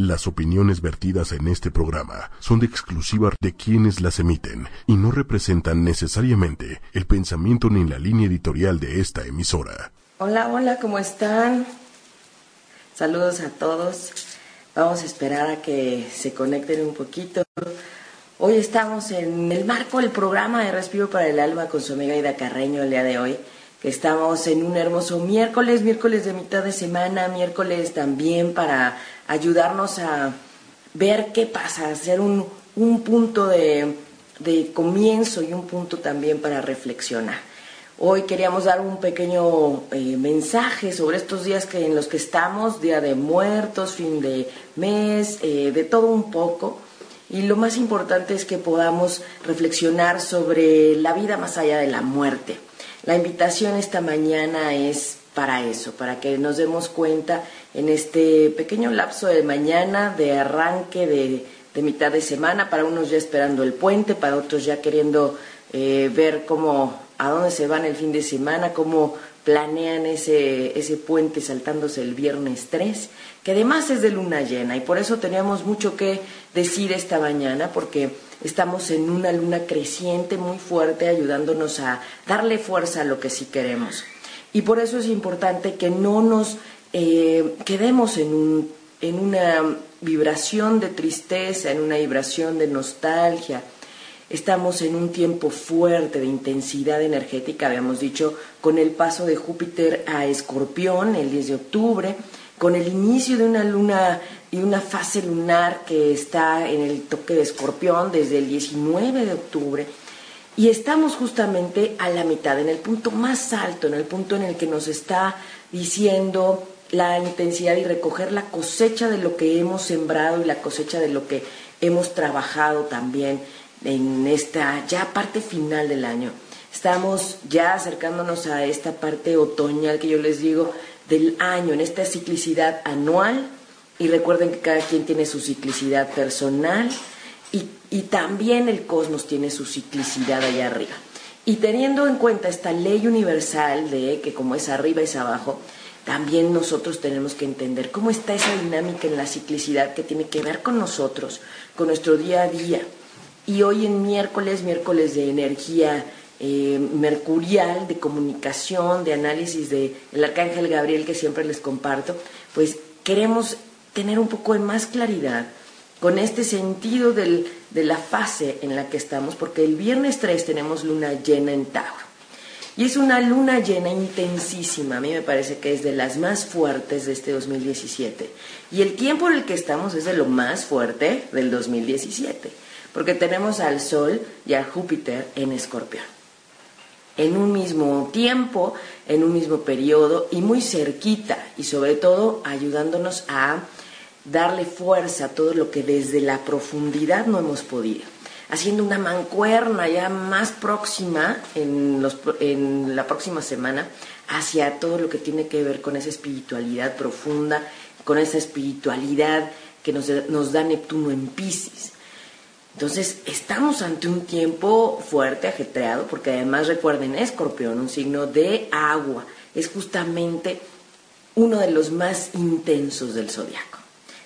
Las opiniones vertidas en este programa son de exclusiva de quienes las emiten y no representan necesariamente el pensamiento ni la línea editorial de esta emisora. Hola, hola, ¿cómo están? Saludos a todos. Vamos a esperar a que se conecten un poquito. Hoy estamos en el marco del programa de Respiro para el Alma con su amiga Ida Carreño el día de hoy estamos en un hermoso miércoles, miércoles de mitad de semana, miércoles también para ayudarnos a ver qué pasa, hacer un, punto de, comienzo y un punto también para reflexionar. Hoy queríamos dar un pequeño eh, mensaje sobre estos días que, en los que estamos, Día de Muertos, fin de mes, eh, de todo un poco. Y lo más importante es que podamos reflexionar sobre la vida más allá de la muerte. La invitación esta mañana es para eso, para que nos demos cuenta en este pequeño lapso de mañana, de arranque de, mitad de semana, para unos ya esperando el puente, para otros ya queriendo eh, ver cómo, a dónde se van el fin de semana, cómo planean ese, ese puente saltándose el viernes 3, que además es de luna llena y por eso teníamos mucho que decir esta mañana, porque estamos en una luna creciente muy fuerte ayudándonos a darle fuerza a lo que sí queremos. Y por eso es importante que no nos eh, quedemos en, en una vibración de tristeza, en una vibración de nostalgia. Estamos en un tiempo fuerte de intensidad energética, habíamos dicho, con el paso de Júpiter a Escorpión el 10 de octubre, con el inicio de una luna y una fase lunar que está en el toque de escorpión desde el 19 de octubre. Y estamos justamente a la mitad, en el punto más alto, en el punto en el que nos está diciendo la intensidad y recoger la cosecha de lo que hemos sembrado y la cosecha de lo que hemos trabajado también en esta ya parte final del año. Estamos ya acercándonos a esta parte otoñal que yo les digo del año, en esta ciclicidad anual y recuerden que cada quien tiene su ciclicidad personal y, también el cosmos tiene su ciclicidad allá arriba. Y teniendo en cuenta esta ley universal de que como es arriba es abajo, también nosotros tenemos que entender cómo está esa dinámica en la ciclicidad que tiene que ver con nosotros, con nuestro día a día. Y hoy en miércoles, miércoles de energía eh, mercurial, de comunicación, de análisis del el arcángel Gabriel que siempre les comparto, pues queremos tener un poco de más claridad con este sentido de la fase en la que estamos, porque el viernes 3 tenemos luna llena en Tauro. Y es una luna llena intensísima, a mí me parece que es de las más fuertes de este 2017. Y el tiempo en el que estamos es de lo más fuerte del 2017, porque tenemos al Sol y a Júpiter en Escorpión. En un mismo tiempo, en un mismo periodo y muy cerquita, y sobre todo ayudándonos a darle fuerza a todo lo que desde la profundidad no hemos podido, haciendo una mancuerna ya más próxima en, en la próxima semana hacia todo lo que tiene que ver con esa espiritualidad profunda, con esa espiritualidad que nos, nos da Neptuno en Pisces. Entonces, estamos ante un tiempo fuerte, ajetreado, porque además recuerden, Escorpión, un signo de agua, es justamente uno de los más intensos del zodiaco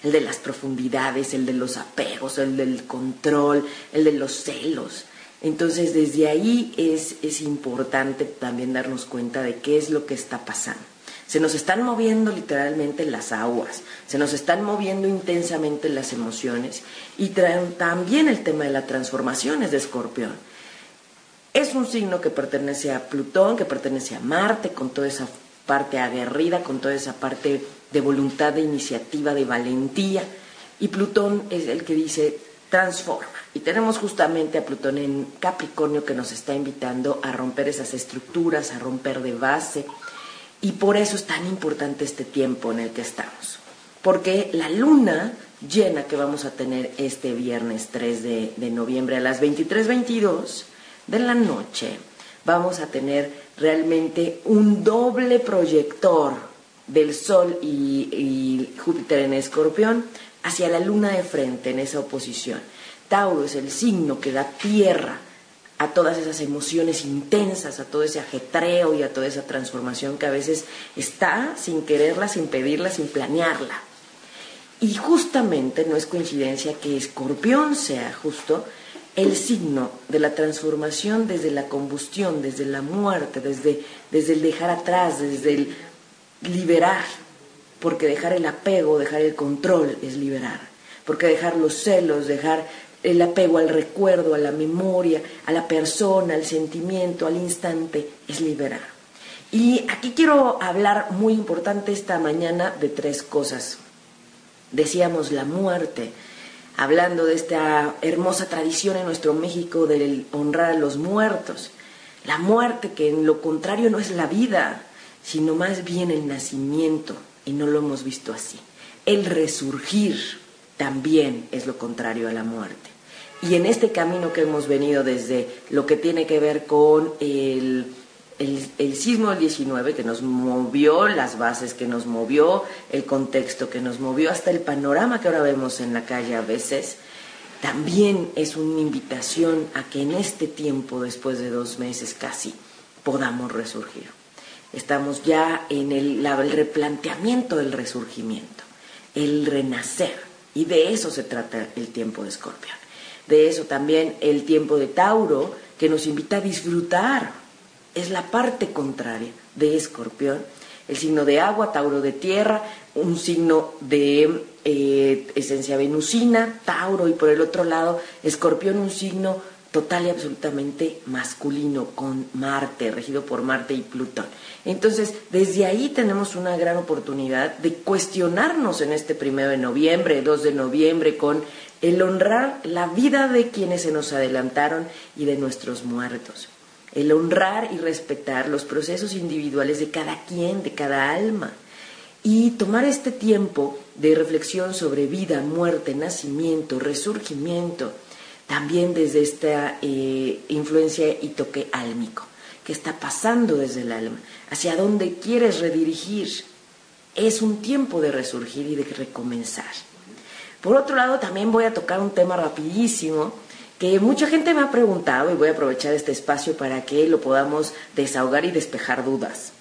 el de las profundidades, el de los apegos, el del control, el de los celos. Entonces desde ahí es, es importante también darnos cuenta de qué es lo que está pasando. Se nos están moviendo literalmente las aguas, se nos están moviendo intensamente las emociones y también el tema de la transformación es de escorpión. Es un signo que pertenece a Plutón, que pertenece a Marte, con toda esa parte aguerrida, con toda esa parte de voluntad, de iniciativa, de valentía. Y Plutón es el que dice transforma. Y tenemos justamente a Plutón en Capricornio que nos está invitando a romper esas estructuras, a romper de base. Y por eso es tan importante este tiempo en el que estamos. Porque la luna llena que vamos a tener este viernes 3 de, de noviembre a las 23.22 de la noche, vamos a tener realmente un doble proyector del Sol y, Júpiter en Escorpión hacia la Luna de frente en esa oposición. Tauro es el signo que da tierra a todas esas emociones intensas, a todo ese ajetreo y a toda esa transformación que a veces está sin quererla, sin pedirla, sin planearla. Y justamente no es coincidencia que Escorpión sea justo el signo de la transformación desde la combustión, desde la muerte, desde, desde el dejar atrás, desde el liberar, porque dejar el apego, dejar el control es liberar, porque dejar los celos, dejar el apego al recuerdo, a la memoria, a la persona, al sentimiento, al instante, es liberar. Y aquí quiero hablar muy importante esta mañana de tres cosas. Decíamos la muerte, hablando de esta hermosa tradición en nuestro México de honrar a los muertos. La muerte que en lo contrario no es la vida, sino más bien el nacimiento, y no lo hemos visto así. El resurgir también es lo contrario a la muerte. Y en este camino que hemos venido desde lo que tiene que ver con el el, sismo del 19 que nos movió las bases, que nos movió el contexto, que nos movió hasta el panorama que ahora vemos en la calle a veces, también es una invitación a que en este tiempo, después de dos meses casi, podamos resurgir. Estamos ya en el, replanteamiento del resurgimiento, el renacer, y de eso se trata el tiempo de Escorpión. De eso también el tiempo de Tauro, que nos invita a disfrutar es la parte contraria de escorpión. El signo de agua, Tauro de tierra, un signo de eh, esencia venusina, Tauro, y por el otro lado, escorpión, un signo total y absolutamente masculino, con Marte, regido por Marte y Plutón. Entonces, desde ahí tenemos una gran oportunidad de cuestionarnos en este primero de noviembre, 2 de noviembre, con el honrar la vida de quienes se nos adelantaron y de nuestros muertos el honrar y respetar los procesos individuales de cada quien, de cada alma, y tomar este tiempo de reflexión sobre vida, muerte, nacimiento, resurgimiento, también desde esta eh, influencia y toque álmico, que está pasando desde el alma, hacia dónde quieres redirigir. Es un tiempo de resurgir y de recomenzar. Por otro lado, también voy a tocar un tema rapidísimo que mucha gente me ha preguntado y voy a aprovechar este espacio para que lo podamos desahogar y despejar dudas.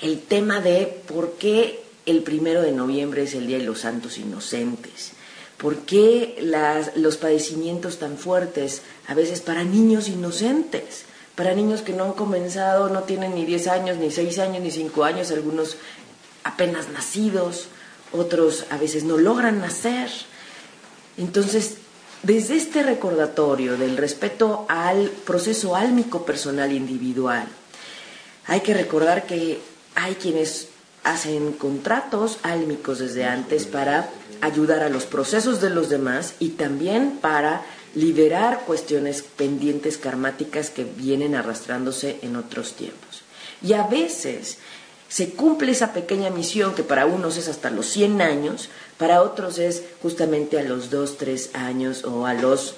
El tema de por qué el primero de noviembre es el Día de los Santos Inocentes. ¿Por qué los padecimientos tan fuertes a veces para niños inocentes? Para niños que no han comenzado, no tienen ni 10 años, ni 6 años, ni 5 años, algunos apenas nacidos, otros a veces no logran nacer. Entonces, desde este recordatorio del respeto al proceso álmico personal individual, hay que recordar que hay quienes hacen contratos álmicos desde antes para ayudar a los procesos de los demás y también para liberar cuestiones pendientes karmáticas que vienen arrastrándose en otros tiempos. Y a veces se cumple esa pequeña misión que para unos es hasta los 100 años, para otros es justamente a los 2, 3 años o a los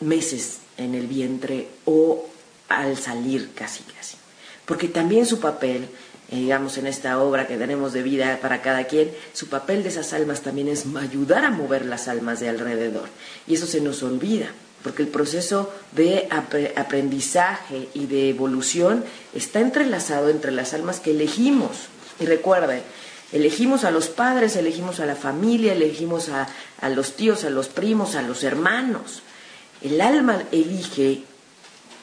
meses en el vientre o al salir casi casi. Porque también su papel, digamos en esta obra que tenemos de vida para cada quien, su papel de esas almas también es ayudar a mover las almas de alrededor. Y eso se nos olvida porque el proceso de aprendizaje y de evolución está entrelazado entre las almas que elegimos. Y recuerden, elegimos a los padres, elegimos a la familia, elegimos a, los tíos, a los primos, a los hermanos. El alma elige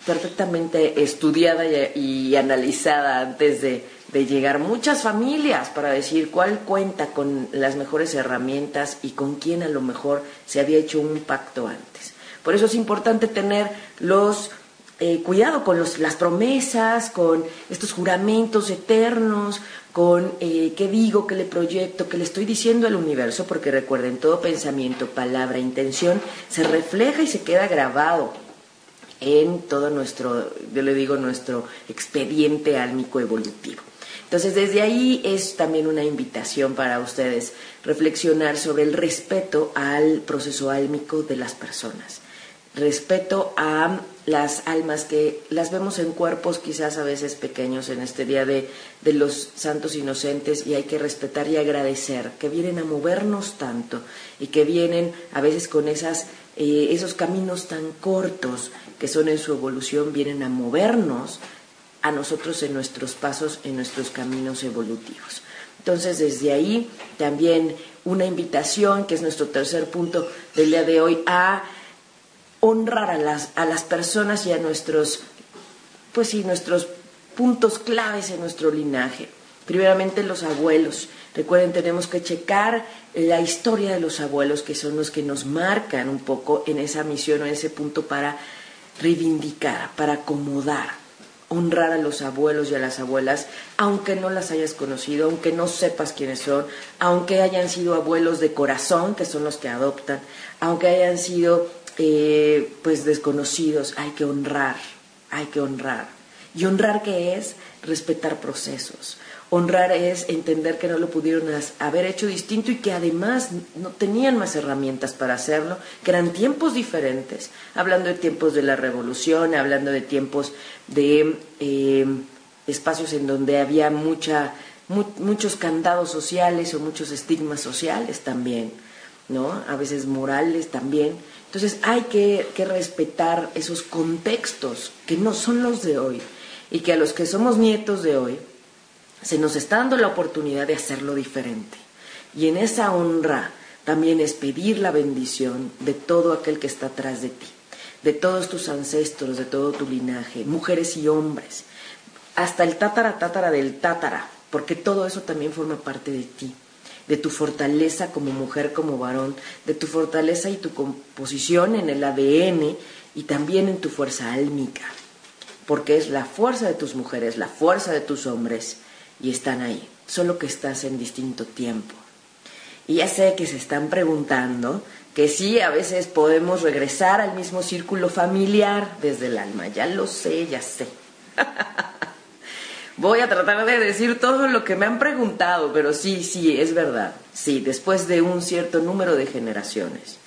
perfectamente estudiada y, analizada antes de, de llegar muchas familias para decir cuál cuenta con las mejores herramientas y con quién a lo mejor se había hecho un pacto antes. Por eso es importante tener los eh, cuidado con las promesas, con estos juramentos eternos, con eh, qué digo, qué le proyecto, qué le estoy diciendo al universo, porque recuerden, todo pensamiento, palabra, intención se refleja y se queda grabado en todo nuestro, yo le digo, nuestro expediente álmico evolutivo. Entonces, desde ahí es también una invitación para ustedes reflexionar sobre el respeto al proceso álmico de las personas. Respeto a las almas que las vemos en cuerpos quizás a veces pequeños en este día de, los santos inocentes y hay que respetar y agradecer que vienen a movernos tanto y que vienen a veces con esas, eh, esos caminos tan cortos que son en su evolución, vienen a movernos a nosotros en nuestros pasos, en nuestros caminos evolutivos. Entonces desde ahí también una invitación, que es nuestro tercer punto del día de hoy, a honrar a las, a las personas y a nuestros, pues sí, nuestros puntos claves en nuestro linaje. Primeramente los abuelos. Recuerden, tenemos que checar la historia de los abuelos, que son los que nos marcan un poco en esa misión o en ese punto para reivindicar, para acomodar, honrar a los abuelos y a las abuelas, aunque no las hayas conocido, aunque no sepas quiénes son, aunque hayan sido abuelos de corazón, que son los que adoptan, aunque hayan sido eh, pues desconocidos, hay que honrar, hay que honrar. ¿Y honrar qué es? Respetar procesos. Honrar es entender que no lo pudieron haber hecho distinto y que además no tenían más herramientas para hacerlo, que eran tiempos diferentes, hablando de tiempos de la revolución, hablando de tiempos de eh, espacios en donde había mucha, muchos candados sociales o muchos estigmas sociales también, ¿no? A veces morales también. Entonces hay que, que respetar esos contextos que no son los de hoy y que a los que somos nietos de hoy, se nos está dando la oportunidad de hacerlo diferente. Y en esa honra también es pedir la bendición de todo aquel que está atrás de ti, de todos tus ancestros, de todo tu linaje, mujeres y hombres, hasta el tátara tátara del tátara, porque todo eso también forma parte de ti, de tu fortaleza como mujer, como varón, de tu fortaleza y tu composición en el ADN y también en tu fuerza álmica, porque es la fuerza de tus mujeres, la fuerza de tus hombres y están ahí, solo que estás en distinto tiempo. Y ya sé que se están preguntando que sí, a veces podemos regresar al mismo círculo familiar desde el alma, ya lo sé, ya sé. Voy a tratar de decir todo lo que me han preguntado, pero sí, sí, es verdad. Sí, después de un cierto número de generaciones,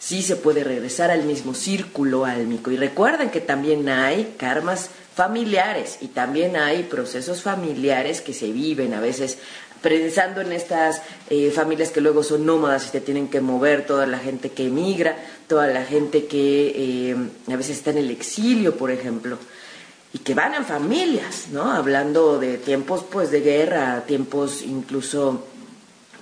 sí se puede regresar al mismo círculo álmico. Y recuerden que también hay karmas familiares y también hay procesos familiares que se viven a veces pensando en estas eh, familias que luego son nómadas y te tienen que mover, toda la gente que emigra, toda la gente que eh, a veces está en el exilio, por ejemplo, y que van en familias, ¿no? Hablando de tiempos pues de guerra, tiempos incluso,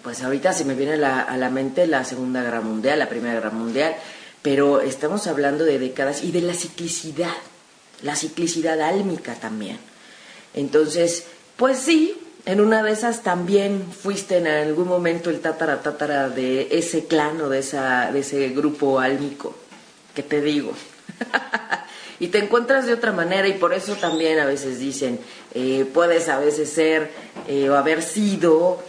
pues ahorita se me viene a la mente la Segunda Guerra Mundial, la Primera Guerra Mundial, pero estamos hablando de décadas y de la ciclicidad, la ciclicidad álmica también. Entonces, pues sí, en una de esas también fuiste en algún momento el tátara tátara de ese clan o de, esa, de ese grupo álmico, que te digo. y te encuentras de otra manera y por eso también a veces dicen, eh, puedes a veces ser eh, o haber sido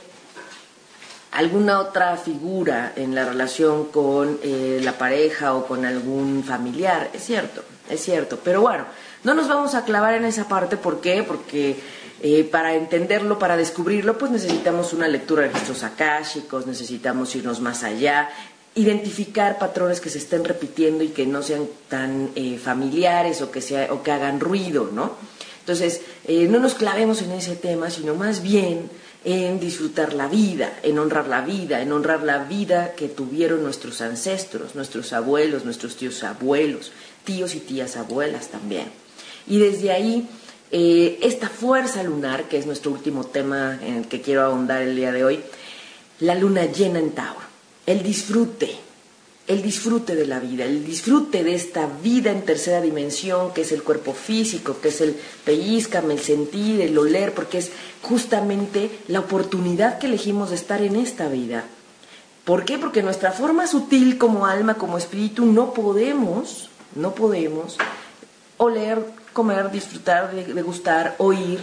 alguna otra figura en la relación con eh, la pareja o con algún familiar, es cierto, es cierto. Pero bueno, no nos vamos a clavar en esa parte, ¿por qué? Porque eh, para entenderlo, para descubrirlo, pues necesitamos una lectura de registros akáshicos, necesitamos irnos más allá, identificar patrones que se estén repitiendo y que no sean tan eh, familiares o que, sea, o que hagan ruido, ¿no? Entonces, eh, no nos clavemos en ese tema, sino más bien en disfrutar la vida, en honrar la vida, en honrar la vida que tuvieron nuestros ancestros, nuestros abuelos, nuestros tíos abuelos, tíos y tías abuelas también. Y desde ahí, eh, esta fuerza lunar, que es nuestro último tema en el que quiero ahondar el día de hoy, la luna llena en Tauro, el disfrute, el disfrute de la vida, el disfrute de esta vida en tercera dimensión, que es el cuerpo físico, que es el pellizcame, el sentir, el oler, porque es justamente la oportunidad que elegimos de estar en esta vida. ¿Por qué? Porque nuestra forma sutil como alma, como espíritu, no podemos, no podemos oler, comer, disfrutar, degustar, oír.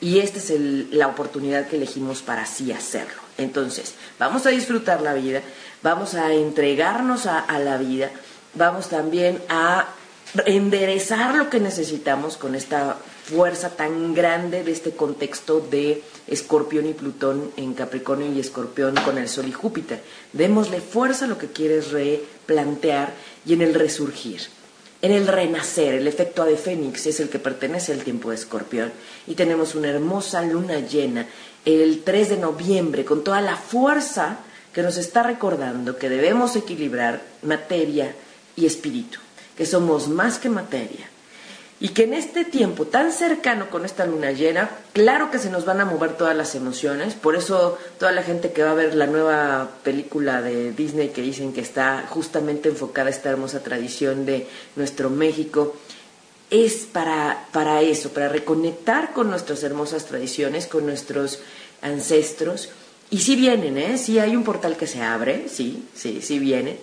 Y esta es la oportunidad que elegimos para así hacerlo. Entonces, vamos a disfrutar la vida, vamos a entregarnos a, a la vida, vamos también a enderezar lo que necesitamos con esta fuerza tan grande de este contexto de Escorpión y Plutón en Capricornio y Escorpión con el Sol y Júpiter. Démosle fuerza a lo que quieres replantear y en el resurgir en el renacer, el efecto de Fénix es el que pertenece al tiempo de Escorpión. Y tenemos una hermosa luna llena el 3 de noviembre con toda la fuerza que nos está recordando que debemos equilibrar materia y espíritu, que somos más que materia. Y que en este tiempo tan cercano con esta luna llena, claro que se nos van a mover todas las emociones, por eso toda la gente que va a ver la nueva película de Disney que dicen que está justamente enfocada a esta hermosa tradición de nuestro México, es para, para eso, para reconectar con nuestras hermosas tradiciones, con nuestros ancestros. Y sí vienen, ¿eh? Sí hay un portal que se abre, sí, sí, sí vienen.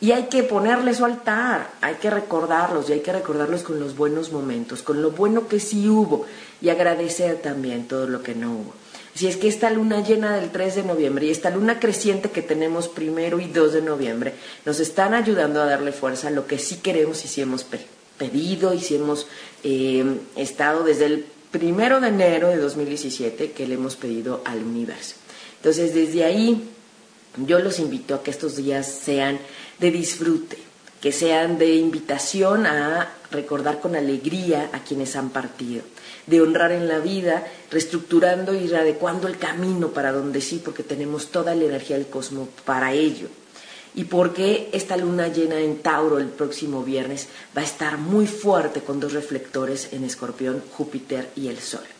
Y hay que ponerle su altar, hay que recordarlos y hay que recordarlos con los buenos momentos, con lo bueno que sí hubo y agradecer también todo lo que no hubo. Si es que esta luna llena del 3 de noviembre y esta luna creciente que tenemos primero y 2 de noviembre nos están ayudando a darle fuerza a lo que sí queremos y sí hemos pedido y si hemos eh, estado desde el primero de enero de 2017 que le hemos pedido al universo. Entonces, desde ahí, yo los invito a que estos días sean de disfrute, que sean de invitación a recordar con alegría a quienes han partido, de honrar en la vida, reestructurando y readecuando el camino para donde sí, porque tenemos toda la energía del cosmos para ello. Y porque esta luna llena en Tauro el próximo viernes va a estar muy fuerte con dos reflectores en Escorpión, Júpiter y el Sol.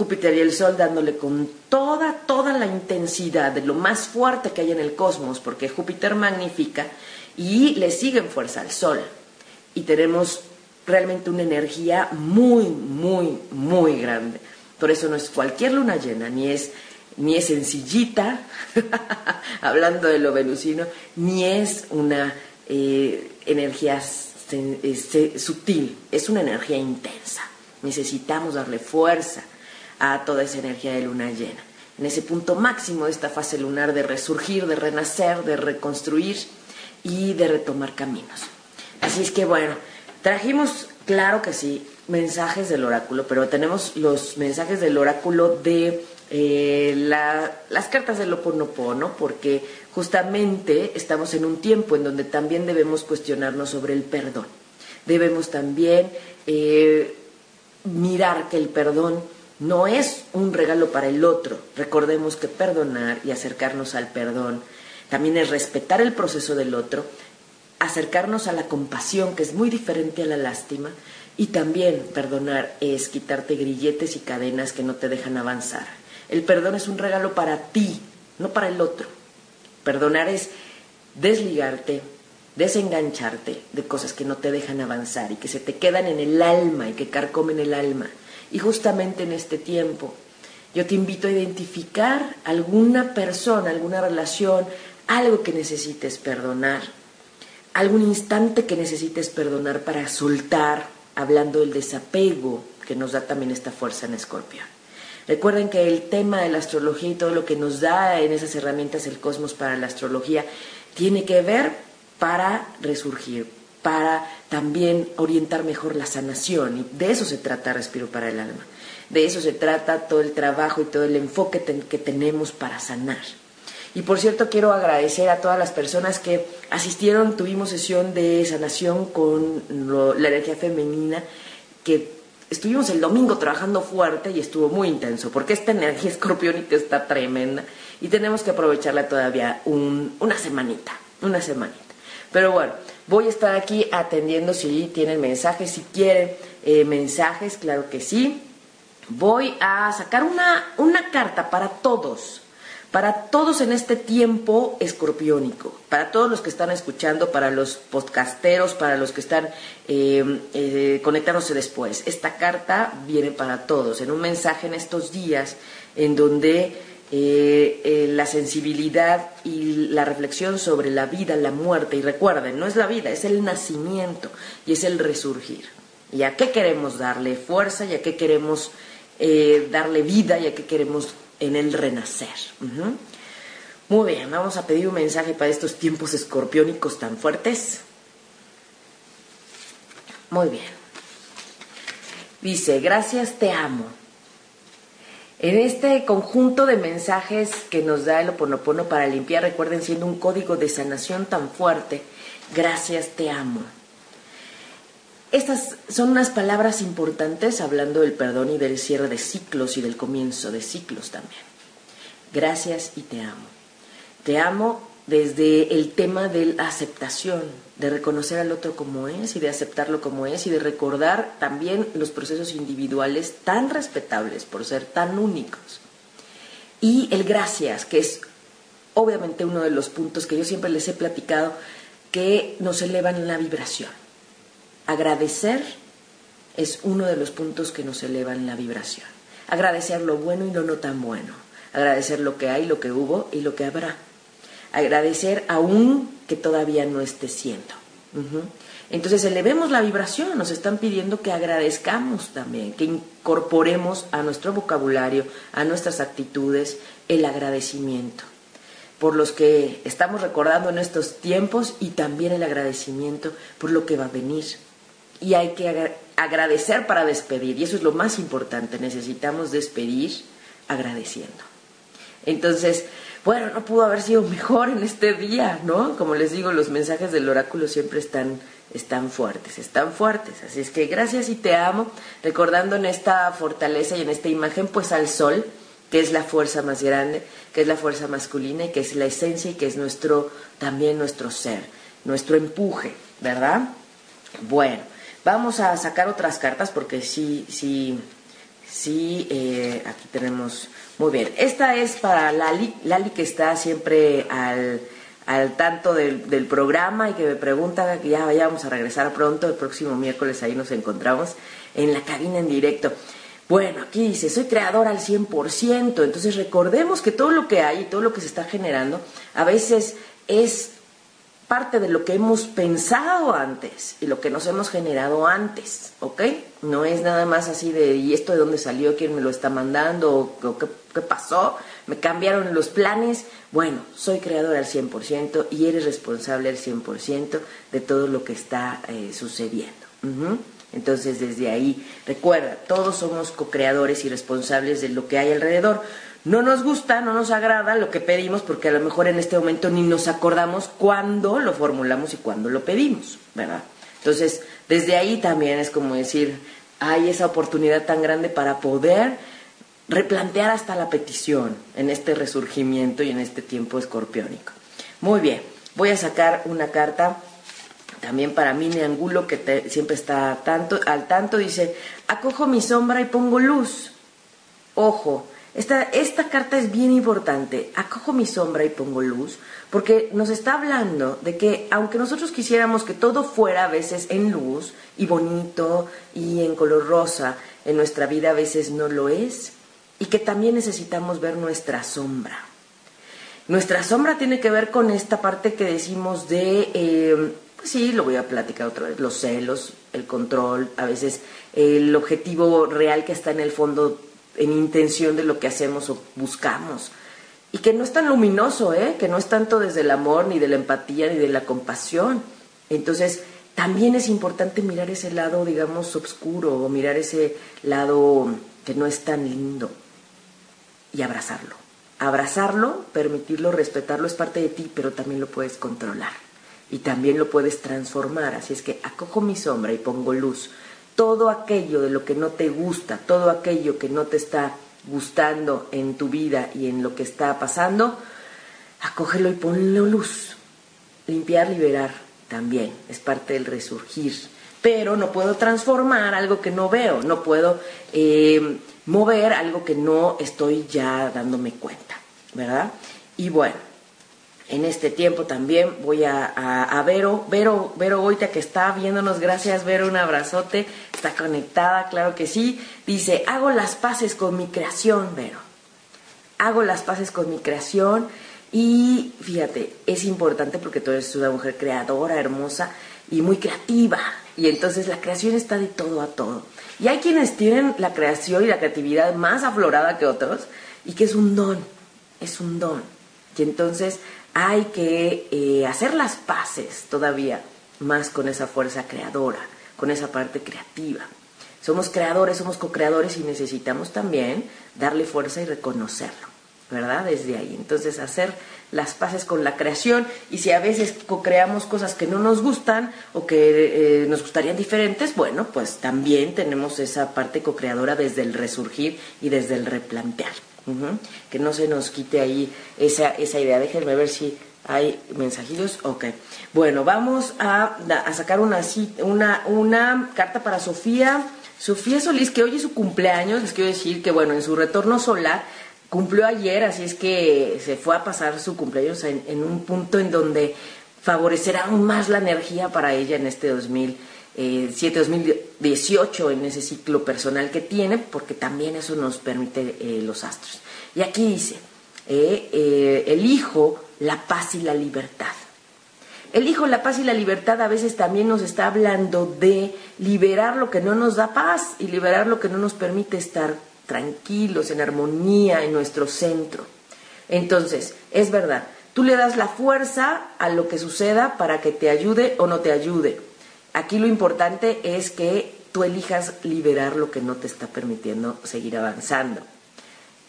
Júpiter y el Sol dándole con toda, toda la intensidad de lo más fuerte que hay en el cosmos, porque Júpiter magnifica y le sigue en fuerza al Sol. Y tenemos realmente una energía muy, muy, muy grande. Por eso no es cualquier luna llena, ni es, ni es sencillita, hablando de lo venusino, ni es una eh, energía sutil, es una energía intensa. Necesitamos darle fuerza a toda esa energía de luna llena. En ese punto máximo de esta fase lunar de resurgir, de renacer, de reconstruir y de retomar caminos. Así es que bueno, trajimos, claro que sí, mensajes del oráculo, pero tenemos los mensajes del oráculo de eh, las cartas del Oponopono, porque justamente estamos en un tiempo en donde también debemos cuestionarnos sobre el perdón. Debemos también eh, mirar que el perdón no es un regalo para el otro. Recordemos que perdonar y acercarnos al perdón también es respetar el proceso del otro, acercarnos a la compasión, que es muy diferente a la lástima, y también perdonar es quitarte grilletes y cadenas que no te dejan avanzar. El perdón es un regalo para ti, no para el otro. Perdonar es desligarte, desengancharte de cosas que no te dejan avanzar y que se te quedan en el alma y que carcomen el alma. Y justamente en este tiempo, yo te invito a identificar alguna persona, alguna relación, algo que necesites perdonar, algún instante que necesites perdonar para soltar, hablando del desapego que nos da también esta fuerza en escorpión. Recuerden que el tema de la astrología y todo lo que nos da en esas herramientas el cosmos para la astrología tiene que ver para resurgir, para también orientar mejor la sanación. Y de eso se trata Respiro para el Alma. De eso se trata todo el trabajo y todo el enfoque que tenemos para sanar. Y por cierto, quiero agradecer a todas las personas que asistieron. Tuvimos sesión de sanación con la energía femenina, que estuvimos el domingo trabajando fuerte y estuvo muy intenso, porque esta energía escorpiónica está tremenda y tenemos que aprovecharla todavía una semanita, una semanita. Pero bueno, voy a estar aquí atendiendo si tienen mensajes, si quieren eh, mensajes, claro que sí. Voy a sacar una, una carta para todos, para todos en este tiempo escorpiónico, para todos los que están escuchando, para los podcasteros, para los que están eh, eh, conectándose después. Esta carta viene para todos, en un mensaje en estos días en donde eh, la sensibilidad y la reflexión sobre la vida, la muerte, y recuerden, no es la vida, es el nacimiento y es el resurgir. ¿Y a qué queremos darle fuerza? ¿Y a qué queremos darle vida? ¿Y a qué queremos en el renacer. Muy bien, vamos a pedir un mensaje para estos tiempos escorpiónicos tan fuertes. Muy bien. Dice, gracias, te amo. En este conjunto de mensajes que nos da el Oponopono para limpiar, recuerden, siendo un código de sanación tan fuerte, gracias, te amo. Estas son unas palabras importantes hablando del perdón y del cierre de ciclos y del comienzo de ciclos también. Gracias y te amo. Te amo desde el tema de la aceptación, de reconocer al otro como es y de aceptarlo como es y de recordar también los procesos individuales tan respetables por ser tan únicos. Y el gracias, que es obviamente uno de los puntos que yo siempre les he platicado, que nos elevan la vibración. Agradecer es uno de los puntos que nos elevan la vibración. Agradecer lo bueno y lo no tan bueno. Agradecer lo que hay, lo que hubo y lo que habrá. Agradecer aún que todavía no esté siendo. Entonces elevemos la vibración, nos están pidiendo que agradezcamos también, que incorporemos a nuestro vocabulario, a nuestras actitudes, el agradecimiento por los que estamos recordando en estos tiempos y también el agradecimiento por lo que va a venir. Y hay que agradecer para despedir, y eso es lo más importante, necesitamos despedir agradeciendo. Entonces, bueno, no pudo haber sido mejor en este día, ¿no? Como les digo, los mensajes del oráculo siempre están, están fuertes, están fuertes. Así es que gracias y te amo, recordando en esta fortaleza y en esta imagen, pues al sol, que es la fuerza más grande, que es la fuerza masculina y que es la esencia y que es nuestro, también nuestro ser, nuestro empuje, ¿verdad? Bueno, vamos a sacar otras cartas porque sí, sí, sí, eh, aquí tenemos, muy bien, esta es para Lali, Lali que está siempre al, al tanto del, del, programa y que me pregunta que ya vayamos a regresar pronto, el próximo miércoles ahí nos encontramos en la cabina en directo. Bueno, aquí dice, soy creador al 100%, entonces recordemos que todo lo que hay y todo lo que se está generando a veces es parte de lo que hemos pensado antes y lo que nos hemos generado antes, ¿ok? No es nada más así de, ¿y esto de dónde salió? ¿Quién me lo está mandando? ¿O, qué, pasó? ¿Me cambiaron los planes? Bueno, soy creador al 100% y eres responsable al 100% de todo lo que está eh, sucediendo. Entonces, desde ahí, recuerda, todos somos co-creadores y responsables de lo que hay alrededor. No nos gusta, no nos agrada lo que pedimos porque a lo mejor en este momento ni nos acordamos cuándo lo formulamos y cuándo lo pedimos, ¿verdad? Entonces, desde ahí también es como decir, hay esa oportunidad tan grande para poder replantear hasta la petición en este resurgimiento y en este tiempo escorpiónico. Muy bien, voy a sacar una carta también para mí Neangulo, que siempre está tanto, al tanto, dice, acojo mi sombra y pongo luz. Ojo, esta, esta carta es bien importante, acojo mi sombra y pongo luz, porque nos está hablando de que aunque nosotros quisiéramos que todo fuera a veces en luz y bonito y en color rosa, en nuestra vida a veces no lo es, y que también necesitamos ver nuestra sombra. Nuestra sombra tiene que ver con esta parte que decimos de... Eh, pues sí, lo voy a platicar otra vez, los celos, el control, a veces el objetivo real que está en el fondo, en intención de lo que hacemos o buscamos. Y que no es tan luminoso, ¿eh? que no es tanto desde el amor, ni de la empatía, ni de la compasión. Entonces, también es importante mirar ese lado, digamos, oscuro, o mirar ese lado que no es tan lindo, y abrazarlo. Abrazarlo, permitirlo, respetarlo es parte de ti, pero también lo puedes controlar y también lo puedes transformar. Así es que acojo mi sombra y pongo luz. Todo aquello de lo que no te gusta, todo aquello que no te está gustando en tu vida y en lo que está pasando, acógelo y ponlo luz. Limpiar, liberar también es parte del resurgir. Pero no puedo transformar algo que no veo, no puedo eh, mover algo que no estoy ya dándome cuenta, ¿verdad? Y bueno, en este tiempo también voy a, a, Vero, Vero, Vero Goita que está viéndonos, gracias Vero, un abrazote, está conectada, claro que sí, dice, hago las paces con mi creación, Vero, hago las paces con mi creación y fíjate, es importante porque tú eres una mujer creadora, hermosa y muy creativa, y entonces la creación está de todo a todo. Y hay quienes tienen la creación y la creatividad más aflorada que otros, y que es un don, es un don. Y entonces hay que eh, hacer las paces todavía más con esa fuerza creadora, con esa parte creativa. Somos creadores, somos co-creadores y necesitamos también darle fuerza y reconocerlo, ¿verdad? Desde ahí. Entonces, hacer las paces con la creación y si a veces co-creamos cosas que no nos gustan o que eh, nos gustarían diferentes, bueno, pues también tenemos esa parte co-creadora desde el resurgir y desde el replantear. Que no se nos quite ahí esa, esa idea. Déjenme ver si ¿Hay mensajillos? Ok. Bueno, vamos a, sacar una, una, una carta para Sofía. Sofía Solís, que hoy es su cumpleaños, les quiero decir que, bueno, en su retorno solar cumplió ayer, así es que se fue a pasar su cumpleaños en, en un punto en donde favorecerá aún más la energía para ella en este 2007, 2018, en ese ciclo personal que tiene, porque también eso nos permite eh, los astros. Y aquí dice, eh, eh, elijo la paz y la libertad. Elijo la paz y la libertad a veces también nos está hablando de liberar lo que no nos da paz y liberar lo que no nos permite estar tranquilos, en armonía, en nuestro centro. Entonces, es verdad, tú le das la fuerza a lo que suceda para que te ayude o no te ayude. Aquí lo importante es que tú elijas liberar lo que no te está permitiendo seguir avanzando.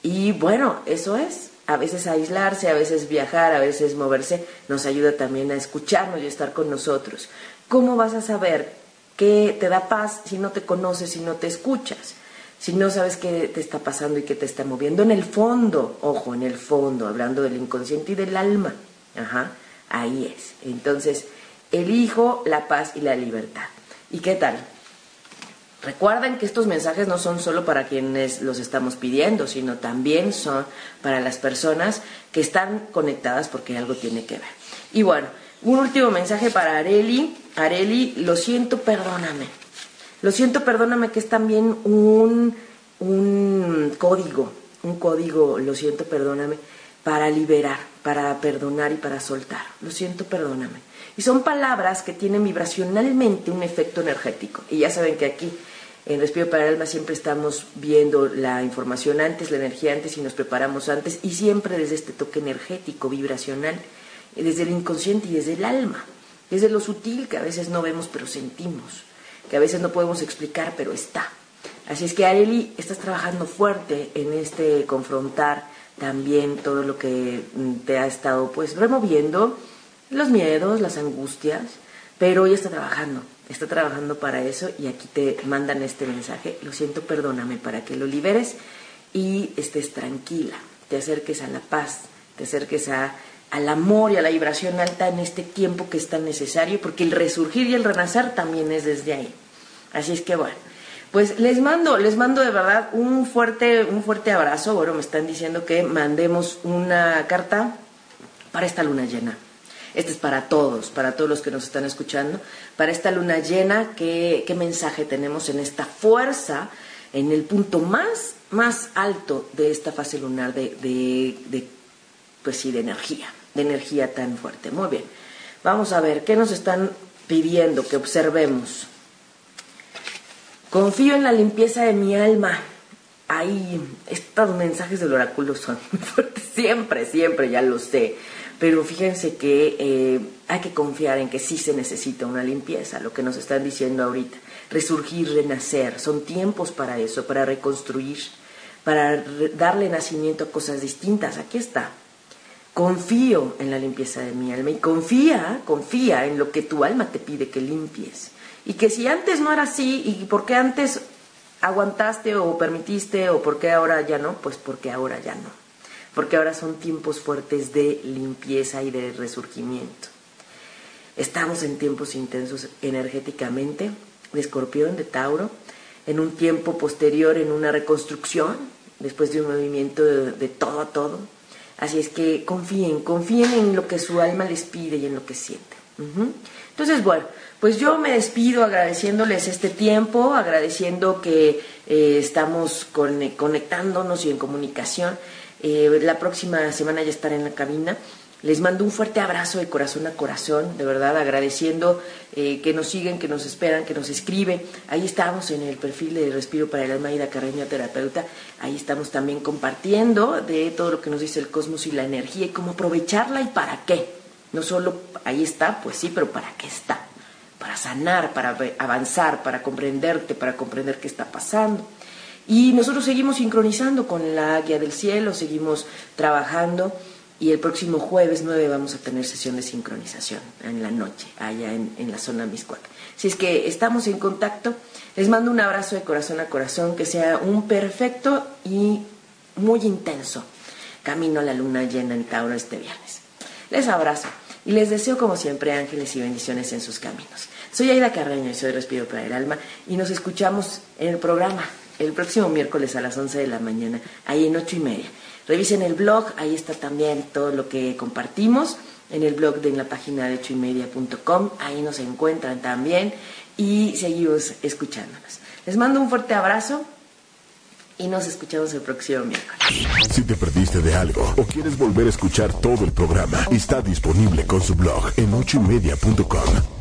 Y bueno, eso es. A veces aislarse, a veces viajar, a veces moverse, nos ayuda también a escucharnos y estar con nosotros. ¿Cómo vas a saber qué te da paz si no te conoces, si no te escuchas? si no sabes qué te está pasando y qué te está moviendo en el fondo, ojo, en el fondo, hablando del inconsciente y del alma, ajá, ahí es. Entonces, elijo la paz y la libertad. ¿Y qué tal? Recuerden que estos mensajes no son solo para quienes los estamos pidiendo, sino también son para las personas que están conectadas porque algo tiene que ver. Y bueno, un último mensaje para Areli. Areli, lo siento, perdóname. Lo siento, perdóname, que es también un, un código, un código, lo siento, perdóname, para liberar, para perdonar y para soltar. Lo siento, perdóname. Y son palabras que tienen vibracionalmente un efecto energético. Y ya saben que aquí en Respiro para el Alma siempre estamos viendo la información antes, la energía antes y nos preparamos antes y siempre desde este toque energético, vibracional, desde el inconsciente y desde el alma, desde lo sutil que a veces no vemos pero sentimos que a veces no podemos explicar, pero está. Así es que Areli, estás trabajando fuerte en este confrontar también todo lo que mm, te ha estado pues removiendo, los miedos, las angustias, pero hoy está trabajando, está trabajando para eso y aquí te mandan este mensaje, lo siento, perdóname, para que lo liberes y estés tranquila, te acerques a la paz, te acerques a, al amor y a la vibración alta en este tiempo que es tan necesario, porque el resurgir y el renacer también es desde ahí. Así es que bueno, pues les mando, les mando de verdad un fuerte, un fuerte abrazo. Bueno, me están diciendo que mandemos una carta para esta luna llena. Este es para todos, para todos los que nos están escuchando. Para esta luna llena, ¿qué, mensaje tenemos en esta fuerza, en el punto más, más alto de esta fase lunar de, de, de pues sí, de energía, de energía tan fuerte? Muy bien. Vamos a ver, ¿qué nos están pidiendo que observemos? Confío en la limpieza de mi alma. Ay, estos mensajes del oráculo son fuertes, siempre, siempre, ya lo sé. Pero fíjense que eh, hay que confiar en que sí se necesita una limpieza, lo que nos están diciendo ahorita. Resurgir, renacer, son tiempos para eso, para reconstruir, para darle nacimiento a cosas distintas. Aquí está. Confío en la limpieza de mi alma y confía, confía en lo que tu alma te pide que limpies. Y que si antes no era así, ¿y por qué antes aguantaste o permitiste o por qué ahora ya no? Pues porque ahora ya no. Porque ahora son tiempos fuertes de limpieza y de resurgimiento. Estamos en tiempos intensos energéticamente, de escorpión, de Tauro, en un tiempo posterior, en una reconstrucción, después de un movimiento de, todo a todo. Así es que confíen, confíen en lo que su alma les pide y en lo que sienten. Entonces, bueno, pues yo me despido agradeciéndoles este tiempo, agradeciendo que eh, estamos conectándonos y en comunicación. Eh, la próxima semana ya estaré en la cabina. Les mando un fuerte abrazo de corazón a corazón, de verdad, agradeciendo eh, que nos siguen, que nos esperan, que nos escriben. Ahí estamos en el perfil de Respiro para el Alma Ida Carreño Terapeuta. Ahí estamos también compartiendo de todo lo que nos dice el cosmos y la energía y cómo aprovecharla y para qué. No solo ahí está, pues sí, pero para qué está para sanar, para avanzar, para comprenderte, para comprender qué está pasando. Y nosotros seguimos sincronizando con la guía del cielo, seguimos trabajando y el próximo jueves 9 vamos a tener sesión de sincronización en la noche, allá en, la zona Miscuac. Si es que estamos en contacto, les mando un abrazo de corazón a corazón, que sea un perfecto y muy intenso camino a la luna llena en Tauro este viernes. Les abrazo y les deseo como siempre ángeles y bendiciones en sus caminos. Soy Aida Carreño y soy Respiro para el Alma y nos escuchamos en el programa el próximo miércoles a las 11 de la mañana, ahí en 8 y media. Revisen el blog, ahí está también todo lo que compartimos en el blog de la página de 8 y media.com, ahí nos encuentran también y seguimos escuchándonos. Les mando un fuerte abrazo y nos escuchamos el próximo miércoles. Si te perdiste de algo o quieres volver a escuchar todo el programa, está disponible con su blog en ochoymedia.com.